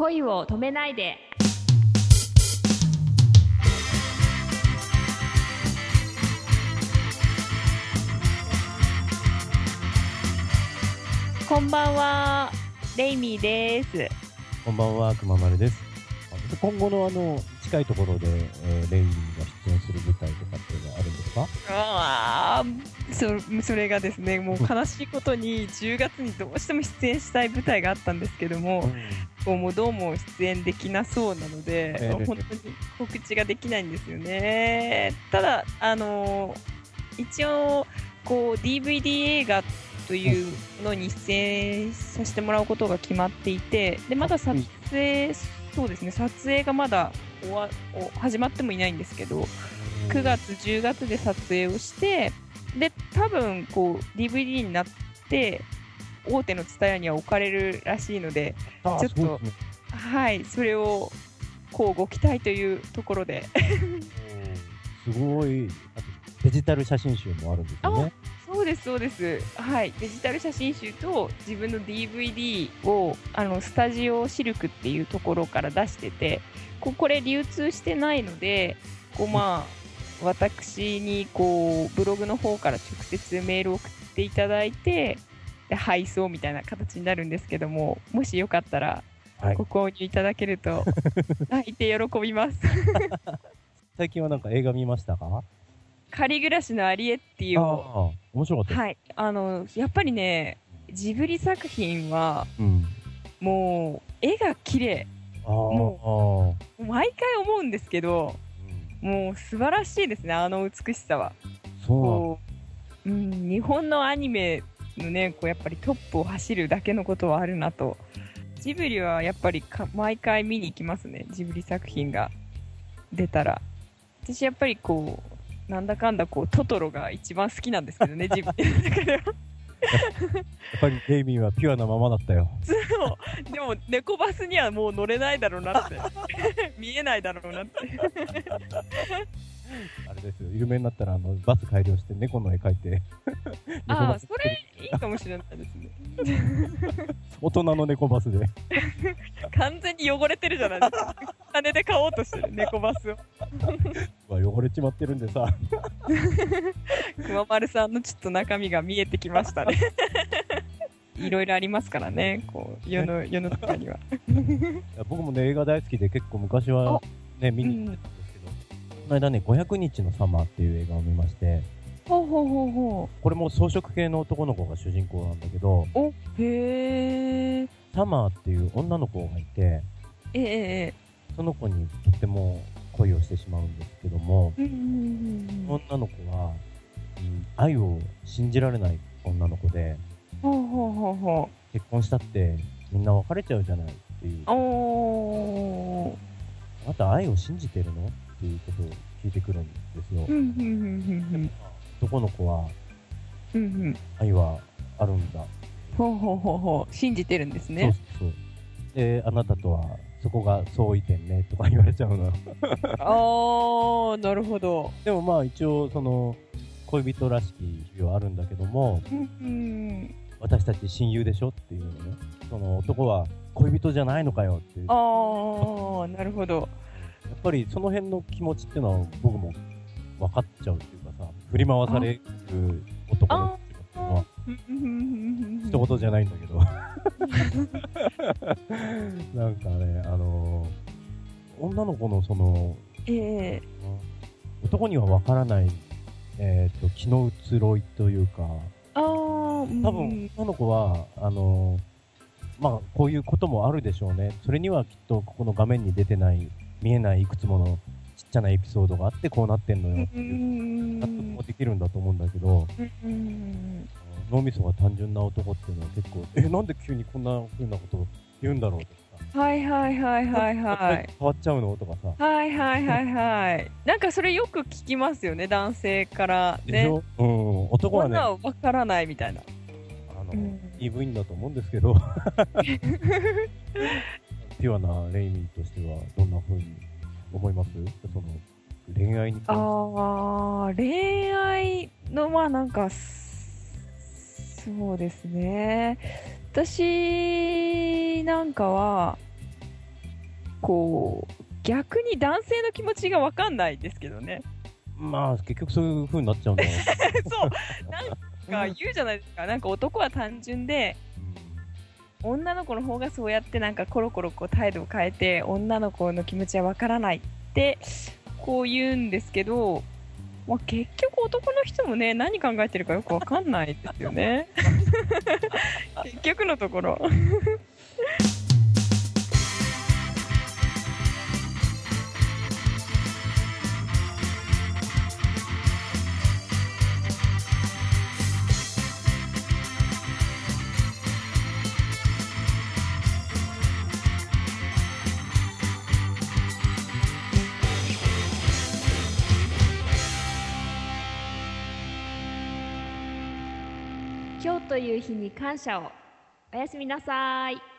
恋を止めないで。こんばんはレイミーです。こんばんは、くままるです。あ今後のあの、近いところで、えーレイリーが出演する舞台とかっていうのはあるんですか？ああそそれがですねもう悲しいことに10月にどうしても出演したい舞台があったんですけども、こうもうどうも出演できなそうなので、ええ。本当に告知ができないんですよね。ただ、あの一応こう DVD 映画というのに出演させてもらうことが決まっていてでまだ撮影そうですね撮影がまだ終わお始まってもいないんですけど9月10月で撮影をしてで多分こう DVD になって大手の TSUTAYA には置かれるらしいのであちょっとね。はい、それをこうご期待というところで、すごい、デジタル写真集もあるんですよね。そうです、そうです、はい、デジタル写真集と自分の DVD をあのスタジオシルクっていうところから出してて、ここれ流通してないので、こうまあ、私にこうブログの方から直接メールを送っていただいて、で配送みたいな形になるんですけども、もしよかったらはいご購入いただけると、泣いて喜びます。最近はなんか映画見ましたか？仮暮らしのアリエッティあを、あ、面白かった。はい、あのやっぱりね、ジブリ作品はうん。もう絵が綺麗も毎回思うんですけど、うんもう素晴らしいですね、あの美しさは。そうう、うん、日本のアニメのね、こうやっぱりトップを走るだけのことはあるなと。ジブリはやっぱりか毎回見に行きますね、ジブリ作品が出たら。私やっぱりこう、なんだかんだこうトトロが一番好きなんですけどね、ジブリの中では。やっぱりレイミーはピュアなままだったよ。そう。でも猫バスにはもう乗れないだろうなって。見えないだろうなってあれですよ、有名になったらあのバス改良して猫の絵描いて。猫ああそれいいかもしれないですね。大人の猫バスで。完全に汚れてるじゃないですか。金で買おうとしてる猫バスを。汚れちまってるんでさ。熊丸さんのちょっと中身が見えてきましたね。いろいろありますからね。こう世の世の中には。僕もね、映画大好きで結構昔はね、見に行ってたん。での間ね、500日のサマーっていう映画を見まして、ほうほうほうほこれも装飾系の男の子が主人公なんだけど、うおへえサマーっていう女の子がいて、えええその子にとっても恋をしてしまうんですけども、えうんうんうんうん。女の子は、うん愛を信じられない女の子で、ほうほうほうほ結婚したってみんな別れちゃうじゃないっていう。う、おー。あなた愛を信じてるの？っていうことを聞いてくるんですようん。うんうん男の子はうんうんうん愛はあるんだ。ほうほうほうほう信じてるんですねそうそう。で、あなたとはそこが相違点ねとか言われちゃうのよ。ああなるほどでもまあ一応その恋人らしき日々はあるんだけども、うんうん私たち親友でしょっていうのね。その男は恋人じゃないのかよっていう。やああなるほどっぱりその辺の気持ちっていうのは僕も分かっちゃうっていうかさ、振り回される男の子っていうのは一言じゃないんだけど。なんかね、あのー女の子のその、ええ男には分からない、えっ、と、気の移ろいというか、ああ多分、女の子は、あのーまあ、こういうこともあるでしょうね。それにはきっと、ここの画面に出てない、見えないいくつものちっちゃなエピソードがあって、こうなってんのよってういう、ん。納得もできるんだと思うんだけど、うん。脳みそが単純な男っていうのは結構、え、なんで急にこんな風なこと言うんだろうとかはいはいはいはいはい。変わっちゃうのとかさ。はいはいはいはい。なんかそれよく聞きますよね男性からね。うん、男はね、女は分からないみたいな。あの、うん。いい部員だと思うんですけど、ピュアなレイミーとしてはどんな風に思います？その恋愛に。ああ恋愛のまあなんかすそうですね私なんかはこう、逆に男性の気持ちがわかんないですけどね。まあ、結局そういう風になっちゃうんだよ。そう、なんか言うじゃないですか。なんか男は単純で、女の子の方がそうやってなんかコロコロこう態度を変えて、女の子の気持ちはわからないって、こう言うんですけど、まあ、結局男の人もね、何考えてるかよくわかんないですよね。結局のところ。今日という日に感謝を。おやすみなさい。